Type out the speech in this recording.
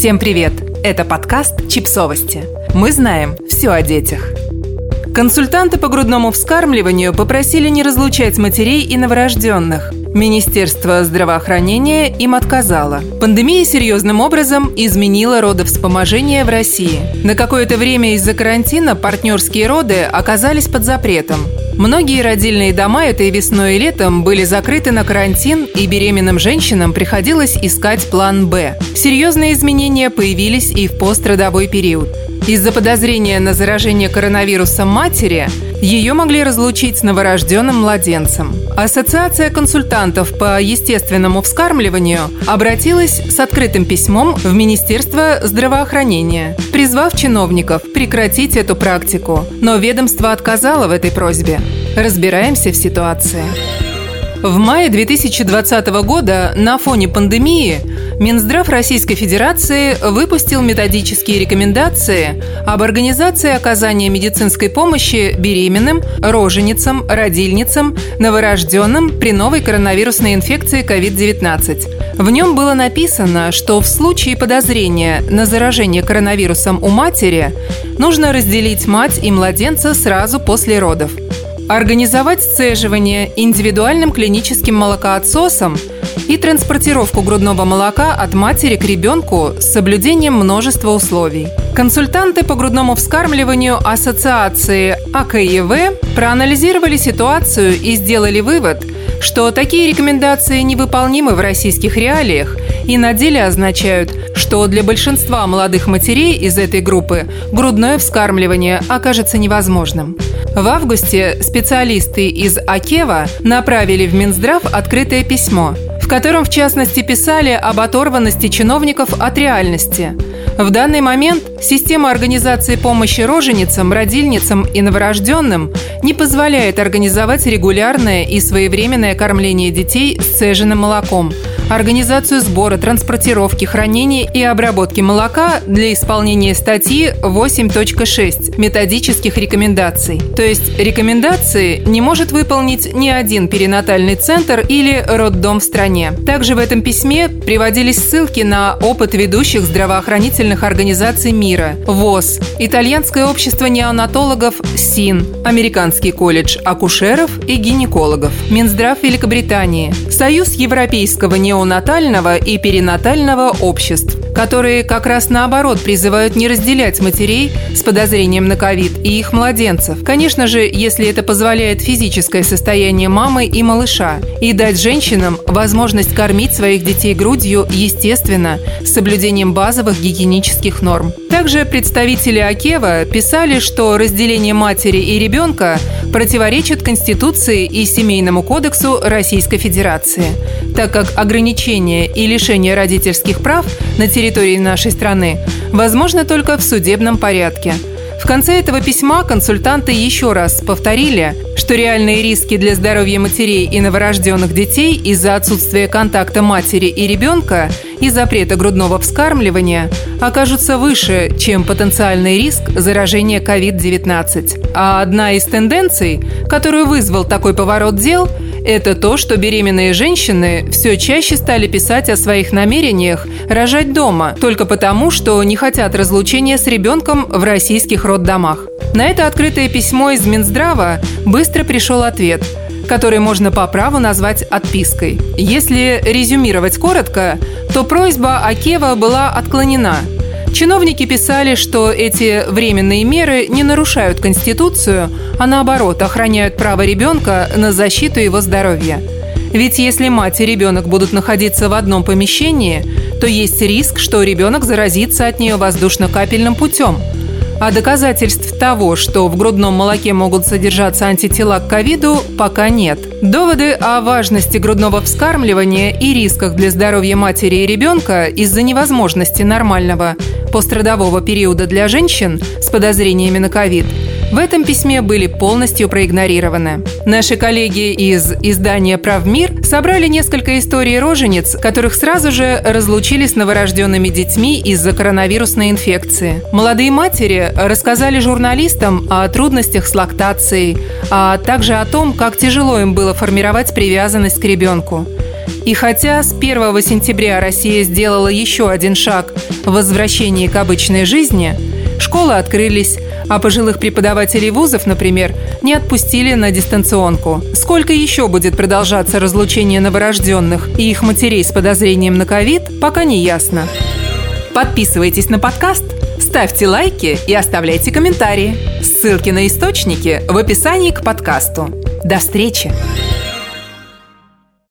Всем привет! Это подкаст «Чипсовости». Мы знаем все о детях. Консультанты по грудному вскармливанию попросили не разлучать матерей и новорожденных. Министерство здравоохранения им отказало. Пандемия серьезным образом изменила родовспоможение в России. На какое-то время из-за карантина партнерские роды оказались под запретом. Многие родильные дома этой весной и летом были закрыты на карантин, и беременным женщинам приходилось искать план «Б». Серьезные изменения появились и в пострадовой период. Из-за подозрения на заражение коронавирусом матери ее могли разлучить с новорожденным младенцем. Ассоциация консультантов по естественному вскармливанию обратилась с открытым письмом в Министерство здравоохранения, призвав чиновников прекратить эту практику. Но ведомство отказало в этой просьбе. Разбираемся в ситуации. В мае 2020 года на фоне пандемии Минздрав Российской Федерации выпустил методические рекомендации об организации оказания медицинской помощи беременным, роженицам, родильницам, новорожденным при новой коронавирусной инфекции COVID-19. В нем было написано, что в случае подозрения на заражение коронавирусом у матери нужно разделить мать и младенца сразу после родов – организовать сцеживание индивидуальным клиническим молокоотсосом и транспортировку грудного молока от матери к ребенку с соблюдением множества условий. Консультанты по грудному вскармливанию Ассоциации АКЕВ проанализировали ситуацию и сделали вывод, что такие рекомендации невыполнимы в российских реалиях и на деле означают, что для большинства молодых матерей из этой группы грудное вскармливание окажется невозможным. В августе специалисты из Акева направили в Минздрав открытое письмо, котором в частности писали об оторванности чиновников от реальности. В данный момент система организации помощи роженицам, родильницам и новорожденным не позволяет организовать регулярное и своевременное кормление детей с цеженным молоком – организацию сбора, транспортировки, хранения и обработки молока для исполнения статьи 8.6 методических рекомендаций. То есть рекомендации не может выполнить ни один перинатальный центр или роддом в стране. Также в этом письме приводились ссылки на опыт ведущих здравоохранительных организаций мира – ВОЗ, Итальянское общество неонатологов СИН, Американский колледж акушеров и гинекологов, Минздрав Великобритании, Союз Европейского неонатологов неонатального и перинатального обществ, которые как раз наоборот призывают не разделять матерей с подозрением на ковид и их младенцев. Конечно же, если это позволяет физическое состояние мамы и малыша, и дать женщинам возможность кормить своих детей грудью, естественно, с соблюдением базовых гигиенических норм. Также представители Акева писали, что разделение матери и ребенка противоречит Конституции и Семейному кодексу Российской Федерации, так как ограничение и лишение родительских прав на территории нашей страны возможно только в судебном порядке – в конце этого письма консультанты еще раз повторили, что реальные риски для здоровья матерей и новорожденных детей из-за отсутствия контакта матери и ребенка и запрета грудного вскармливания окажутся выше, чем потенциальный риск заражения COVID-19. А одна из тенденций, которую вызвал такой поворот дел – это то, что беременные женщины все чаще стали писать о своих намерениях рожать дома, только потому, что не хотят разлучения с ребенком в российских роддомах. На это открытое письмо из Минздрава быстро пришел ответ – который можно по праву назвать отпиской. Если резюмировать коротко, то просьба Акева была отклонена – Чиновники писали, что эти временные меры не нарушают Конституцию, а наоборот охраняют право ребенка на защиту его здоровья. Ведь если мать и ребенок будут находиться в одном помещении, то есть риск, что ребенок заразится от нее воздушно-капельным путем – а доказательств того, что в грудном молоке могут содержаться антитела к ковиду, пока нет. Доводы о важности грудного вскармливания и рисках для здоровья матери и ребенка из-за невозможности нормального пострадового периода для женщин с подозрениями на ковид – в этом письме были полностью проигнорированы. Наши коллеги из издания «Правмир» собрали несколько историй рожениц, которых сразу же разлучили с новорожденными детьми из-за коронавирусной инфекции. Молодые матери рассказали журналистам о трудностях с лактацией, а также о том, как тяжело им было формировать привязанность к ребенку. И хотя с 1 сентября Россия сделала еще один шаг в возвращении к обычной жизни, школы открылись, а пожилых преподавателей вузов, например, не отпустили на дистанционку. Сколько еще будет продолжаться разлучение новорожденных и их матерей с подозрением на ковид, пока не ясно. Подписывайтесь на подкаст, ставьте лайки и оставляйте комментарии. Ссылки на источники в описании к подкасту. До встречи!